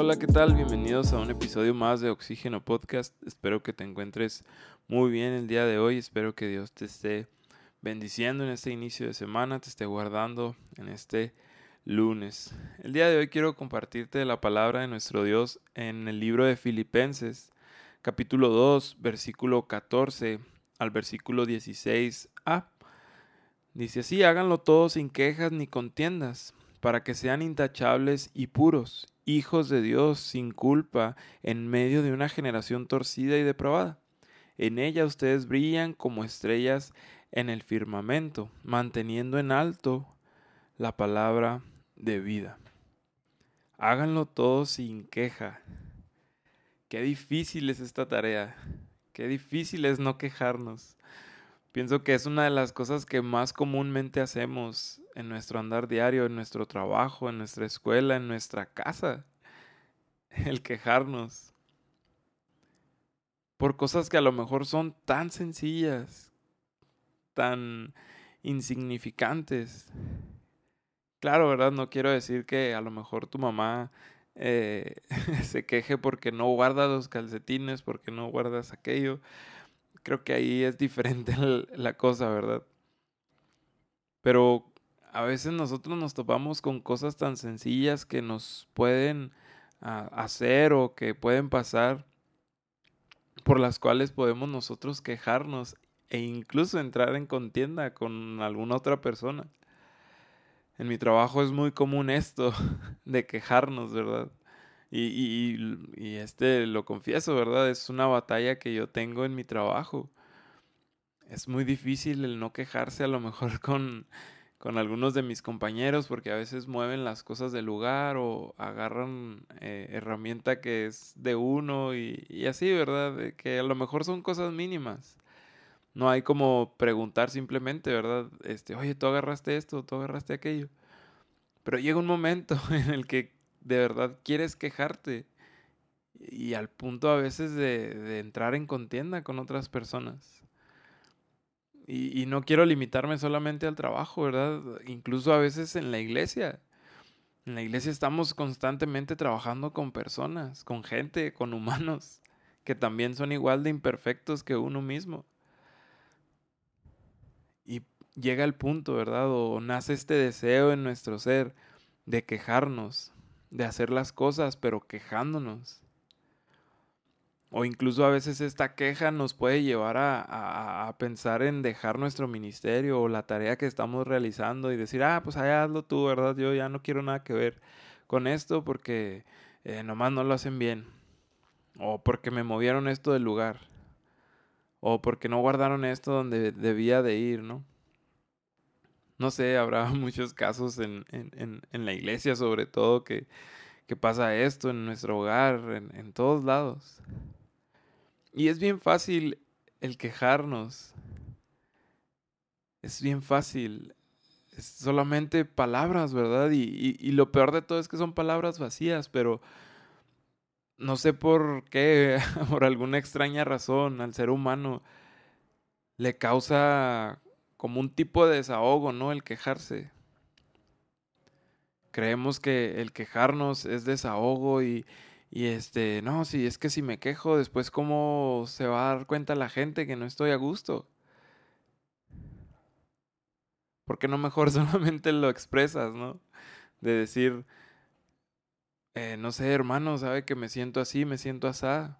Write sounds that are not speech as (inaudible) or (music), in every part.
Hola, ¿qué tal? Bienvenidos a un episodio más de Oxígeno Podcast. Espero que te encuentres muy bien el día de hoy. Espero que Dios te esté bendiciendo en este inicio de semana, te esté guardando en este lunes. El día de hoy quiero compartirte la palabra de nuestro Dios en el libro de Filipenses, capítulo 2, versículo 14 al versículo 16a. Dice así, háganlo todo sin quejas ni contiendas, para que sean intachables y puros, hijos de Dios sin culpa, en medio de una generación torcida y depravada. En ella ustedes brillan como estrellas en el firmamento, manteniendo en alto la palabra de vida. Háganlo todo sin queja. Qué difícil es esta tarea. Qué difícil es no quejarnos. Pienso que es una de las cosas que más comúnmente hacemos en nuestro andar diario, en nuestro trabajo, en nuestra escuela, en nuestra casa. (laughs) El quejarnos. Por cosas que a lo mejor son tan sencillas, tan insignificantes. Claro, ¿verdad? No quiero decir que a lo mejor tu mamá eh, (laughs) se queje porque no guarda los calcetines, porque no guardas aquello creo que ahí es diferente (laughs) la cosa, ¿verdad? Pero a veces nosotros nos topamos con cosas tan sencillas que nos pueden ah, hacer o que pueden pasar por las cuales podemos nosotros quejarnos e incluso entrar en contienda con alguna otra persona. En mi trabajo es muy común esto (laughs) de quejarnos, ¿verdad? Y, y, este lo confieso, ¿verdad? Es una batalla que yo tengo en mi trabajo. Es muy difícil el no quejarse a lo mejor (laughs) con, con algunos de mis compañeros porque a veces mueven las cosas del lugar o agarran eh, herramienta que es de uno y, y así, ¿verdad? Que a lo mejor son cosas mínimas. No hay como preguntar simplemente, ¿verdad? Este, oye, tú agarraste esto, tú agarraste aquello. Pero llega un momento (laughs) en el que de verdad quieres quejarte y al punto a veces de, entrar en contienda con otras personas. Y, no quiero limitarme solamente al trabajo, ¿verdad? Incluso a veces en la iglesia. En la iglesia estamos constantemente trabajando con personas, con gente, con humanos, (laughs) que también son igual de imperfectos que uno mismo. Y llega el punto, ¿verdad? O nace este deseo en nuestro ser de quejarnos, de hacer las cosas, pero quejándonos. O incluso a veces esta queja nos puede llevar a, pensar en dejar nuestro ministerio o la tarea que estamos realizando y decir, ah, pues allá hazlo tú, ¿verdad? Yo ya no quiero nada que ver con esto porque eh, nomás no lo hacen bien. O porque me movieron esto del lugar. O porque no guardaron esto donde debía de ir, ¿no? no sé, habrá (laughs) muchos casos en, en, en la iglesia sobre todo que, que, pasa esto en nuestro hogar, en todos lados. Y es bien fácil el quejarnos. Es bien fácil. Es solamente palabras, ¿verdad? Y, y, y, lo peor de todo es que son palabras vacías, pero no sé por qué, (laughs) por alguna extraña razón, al ser humano le causa como un tipo de desahogo, ¿no? El quejarse. Creemos que el quejarnos es desahogo y, y este, no, si es que si me quejo, después cómo se va a dar cuenta la gente que no estoy a gusto. ¿Por qué no mejor (laughs) solamente lo expresas, no? De decir, eh, no sé, hermano, sabe que me siento así, me siento asá.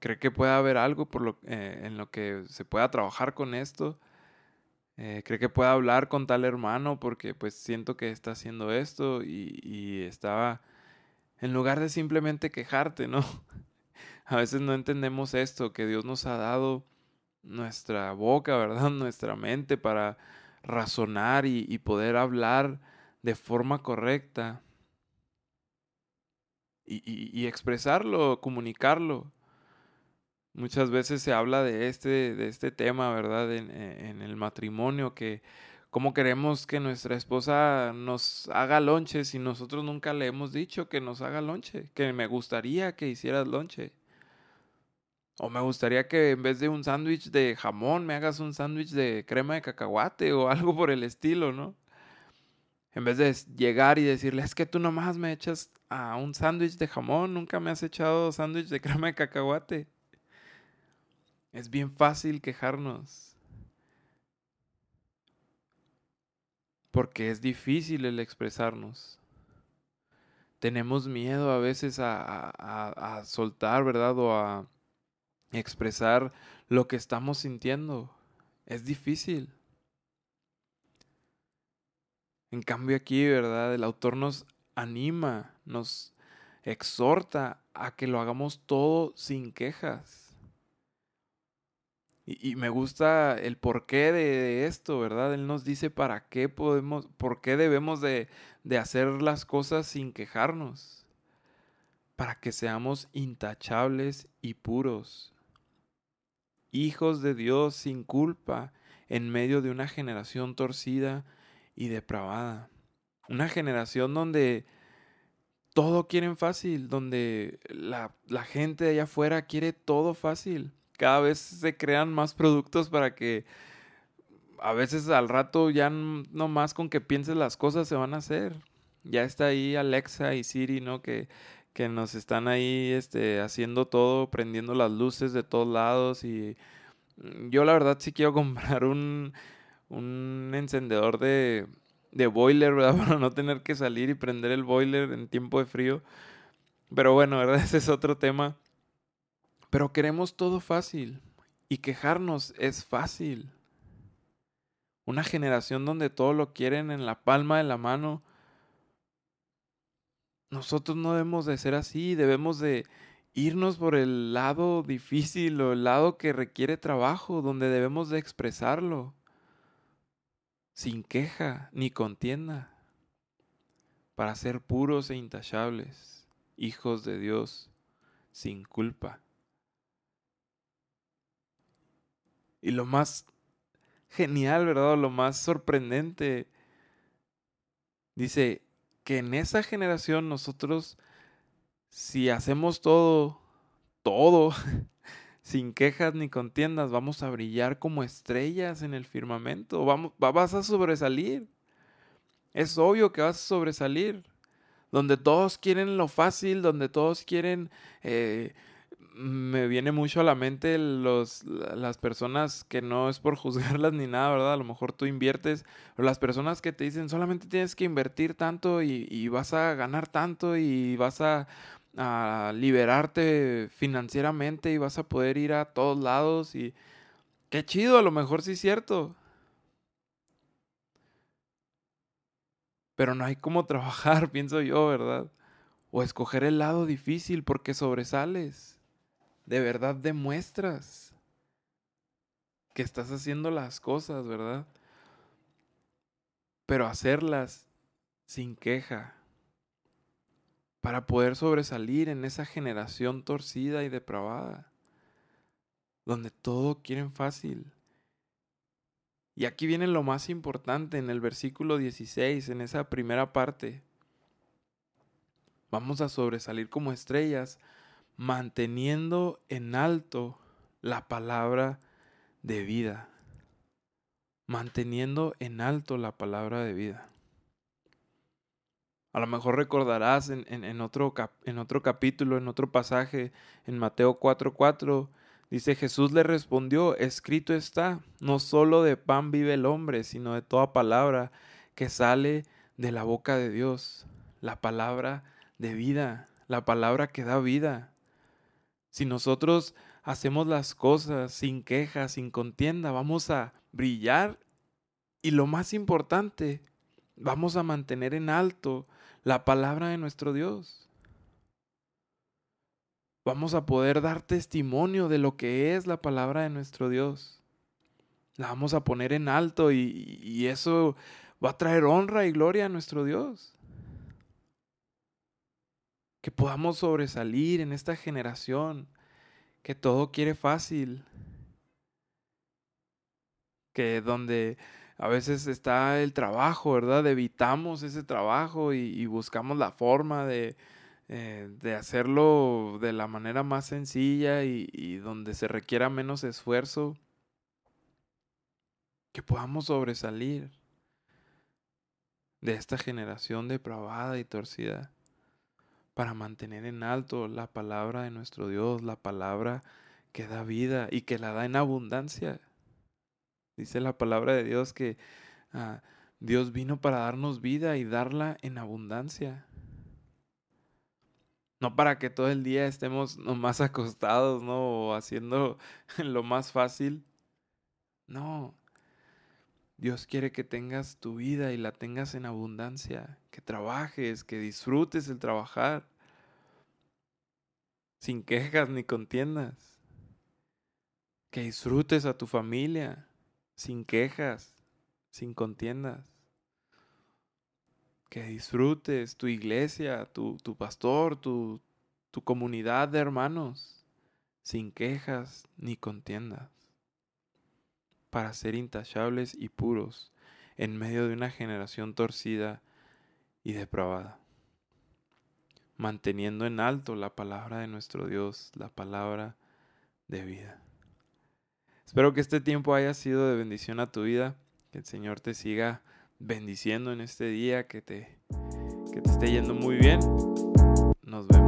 ¿Cree que pueda haber algo por lo, eh, en lo que se pueda trabajar con esto? eh, cree que pueda hablar con tal hermano porque pues siento que está haciendo esto y, y estaba, en lugar de simplemente quejarte, ¿no? (laughs) A veces no entendemos esto, que Dios nos ha dado nuestra boca, ¿verdad? (laughs) Nuestra mente para razonar y, poder hablar de forma correcta y, expresarlo, comunicarlo. Muchas veces se habla de este, de este tema, ¿verdad? En, en, el matrimonio, que cómo queremos que nuestra esposa nos haga lonche si nosotros nunca le hemos dicho que nos haga lonche, que me gustaría que hicieras lonche. O me gustaría que en vez de un sándwich de jamón me hagas un sándwich de crema de cacahuate o (laughs) algo por el estilo, ¿no? En vez de llegar y decirle, es que tú nomás me echas a un sándwich de jamón, nunca me has echado sándwich de (laughs) crema de cacahuate. Es bien fácil quejarnos. Porque es difícil el expresarnos. Tenemos miedo a veces a, a soltar, ¿verdad? O a expresar lo que estamos sintiendo. Es difícil. En cambio aquí, ¿verdad? El autor nos anima, nos exhorta a que lo hagamos todo sin quejas. Y, me gusta el porqué de, esto, ¿verdad? Él nos dice para qué podemos, por qué debemos de, de hacer las cosas sin quejarnos. Para que seamos intachables y puros. Hijos de Dios sin culpa en medio de una generación torcida y depravada. Una generación donde todo quieren fácil, donde la, gente de allá afuera quiere todo fácil. Cada vez se crean más productos para que a veces al rato ya no más con que pienses las cosas se van a hacer. Ya está ahí Alexa y Siri, ¿no? Que, que nos están ahí este, haciendo todo, prendiendo las luces de todos lados y mm, yo la verdad sí quiero (laughs) comprar un, un encendedor de, de boiler, ¿verdad? (laughs) Para no tener que salir y prender el boiler en tiempo de frío. Pero bueno, ¿verdad? (laughs) Ese es otro tema. Pero queremos todo fácil. Y quejarnos es fácil. Una generación donde todo lo quieren en la palma de la mano. Nosotros no debemos de ser así, debemos de irnos por el lado difícil o el lado que requiere trabajo, donde debemos de expresarlo sin queja ni contienda, para ser puros e intachables, hijos de Dios, sin culpa. Y lo más genial, ¿verdad? Lo más sorprendente, dice que en esa generación nosotros, si hacemos todo, todo, (laughs) sin quejas ni contiendas, vamos a brillar como estrellas en el firmamento, vamos, vas a sobresalir. Es obvio que vas a sobresalir. Donde todos quieren lo fácil, donde todos quieren... Eh, me viene mucho a la mente los, las personas que no es por (laughs) juzgarlas ni nada, ¿verdad? A lo mejor tú inviertes, pero las personas que te dicen solamente tienes que invertir tanto y, y vas a ganar tanto y vas a a liberarte financieramente y vas a poder ir a todos lados y qué chido, a lo mejor sí es cierto. Pero no hay cómo (laughs) trabajar, pienso yo, ¿verdad? O escoger el lado difícil porque sobresales. De verdad demuestras que estás haciendo las cosas, ¿verdad? Pero hacerlas sin queja, para poder sobresalir en esa generación torcida y depravada, donde todo quieren fácil. Y aquí viene lo más importante en el versículo 16, en esa primera parte. Vamos a sobresalir como estrellas, manteniendo en alto la palabra de vida. Manteniendo en alto la palabra de vida. A lo mejor recordarás en, en, otro, en otro capítulo, en otro pasaje, en Mateo 4:4, dice Jesús le respondió, escrito está, no solo de pan vive el hombre, sino de toda palabra que sale de la boca de Dios, la palabra de vida, la palabra que da vida. Si nosotros hacemos las cosas sin quejas, sin contienda, vamos a brillar y lo más importante, vamos a mantener en alto la palabra de nuestro Dios. Vamos a poder dar testimonio de lo que es la palabra de nuestro Dios. La vamos a poner en alto y, eso va a traer honra y gloria a nuestro Dios. Que podamos sobresalir en esta generación que todo quiere fácil. Que donde a veces está el trabajo, ¿verdad? Evitamos ese trabajo y, buscamos la forma de, eh, de, hacerlo de la manera más sencilla y, y donde se requiera menos esfuerzo. Que podamos sobresalir. de esta generación depravada y torcida, para mantener en alto la palabra de nuestro Dios, la palabra que da vida y que la da en abundancia. Dice la palabra de Dios que ah, Dios vino para darnos vida y darla en abundancia. No para que todo el día estemos nomás (laughs) acostados, ¿no? O haciendo (laughs) lo más fácil. No. Dios quiere que tengas tu vida y la tengas en abundancia, que trabajes, que disfrutes el trabajar, sin quejas ni contiendas, que disfrutes a tu familia, sin quejas, sin contiendas. Que disfrutes tu iglesia, tu, pastor, tu, tu comunidad de hermanos, sin quejas ni contiendas, para ser intachables y puros en medio de una generación torcida y depravada, manteniendo en alto la palabra de nuestro Dios, la palabra de vida. Espero que este tiempo haya sido de bendición a tu vida, que el Señor te siga bendiciendo en este día, que te, que te esté yendo muy bien. Nos vemos.